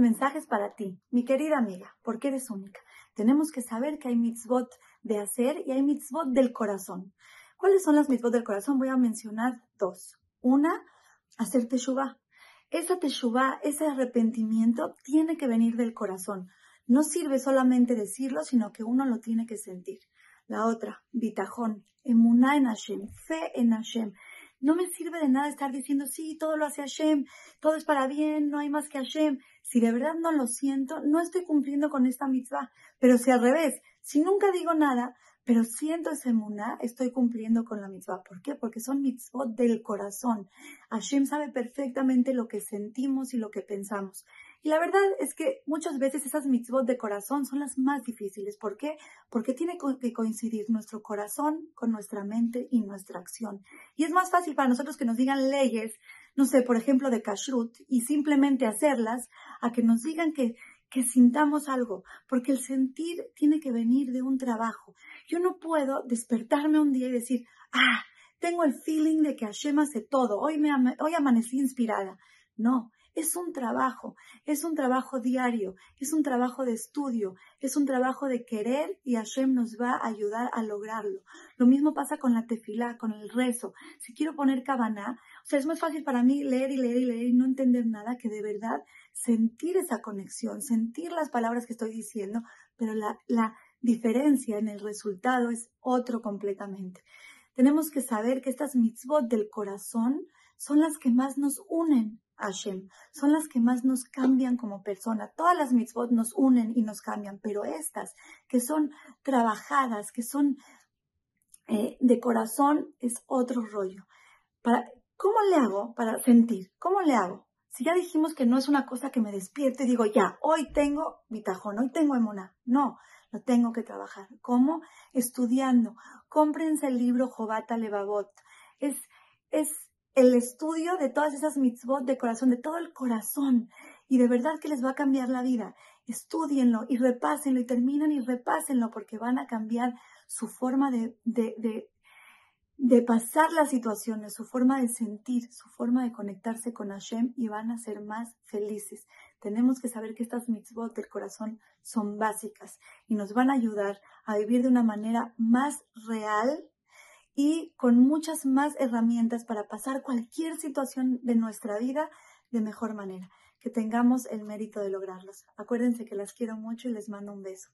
mensaje es para ti, mi querida amiga, porque eres única. Tenemos que saber que hay mitzvot de hacer y hay mitzvot del corazón. ¿Cuáles son las mitzvot del corazón? Voy a mencionar dos. Una, hacer teshuva. Esa teshuva, ese arrepentimiento, tiene que venir del corazón. No sirve solamente decirlo, sino que uno lo tiene que sentir. La otra, bitajón, emuná en Hashem, fe en Hashem. No me sirve de nada estar diciendo, sí, todo lo hace Hashem, todo es para bien, no hay más que Hashem. Si de verdad no lo siento, no estoy cumpliendo con esta mitzvah. Pero si al revés, si nunca digo nada, pero siento ese muná, estoy cumpliendo con la mitzvah. ¿Por qué? Porque son mitzvot del corazón. Hashem sabe perfectamente lo que sentimos y lo que pensamos. Y la verdad es que muchas veces esas mitzvot de corazón son las más difíciles. ¿Por qué? Porque tiene que coincidir nuestro corazón con nuestra mente y nuestra acción. Y es más fácil para nosotros que nos digan leyes, no sé, por ejemplo, de kashrut, y simplemente hacerlas, a que nos digan que que sintamos algo, porque el sentir tiene que venir de un trabajo. Yo no puedo despertarme un día y decir, ah, tengo el feeling de que Hashem hace todo, hoy, me, hoy amanecí inspirada. No, es un trabajo, es un trabajo diario, es un trabajo de estudio, es un trabajo de querer y Hashem nos va a ayudar a lograrlo. Lo mismo pasa con la tefilá, con el rezo. Si quiero poner cabana, o sea, es muy fácil para mí leer y leer y leer y no entender nada que de verdad sentir esa conexión, sentir las palabras que estoy diciendo, pero la, la diferencia en el resultado es otro completamente. Tenemos que saber que estas mitzvot del corazón son las que más nos unen a Hashem, son las que más nos cambian como persona. Todas las mitzvot nos unen y nos cambian, pero estas que son trabajadas, que son eh, de corazón, es otro rollo. Para, ¿Cómo le hago para sentir? ¿Cómo le hago? Si ya dijimos que no es una cosa que me despierte y digo, ya, hoy tengo mi tajón, hoy tengo emuna. No, lo tengo que trabajar. ¿Cómo? Estudiando. Cómprense el libro Jobata Levavot. Es, es el estudio de todas esas mitzvot de corazón, de todo el corazón. Y de verdad que les va a cambiar la vida. Estudienlo y repásenlo y terminen y repásenlo porque van a cambiar su forma de, de, de, de pasar las situaciones, su forma de sentir, su forma de conectarse con Hashem y van a ser más felices. Tenemos que saber que estas mitzvot del corazón son básicas y nos van a ayudar a vivir de una manera más real y con muchas más herramientas para pasar cualquier situación de nuestra vida de mejor manera. Que tengamos el mérito de lograrlos. Acuérdense que las quiero mucho y les mando un beso.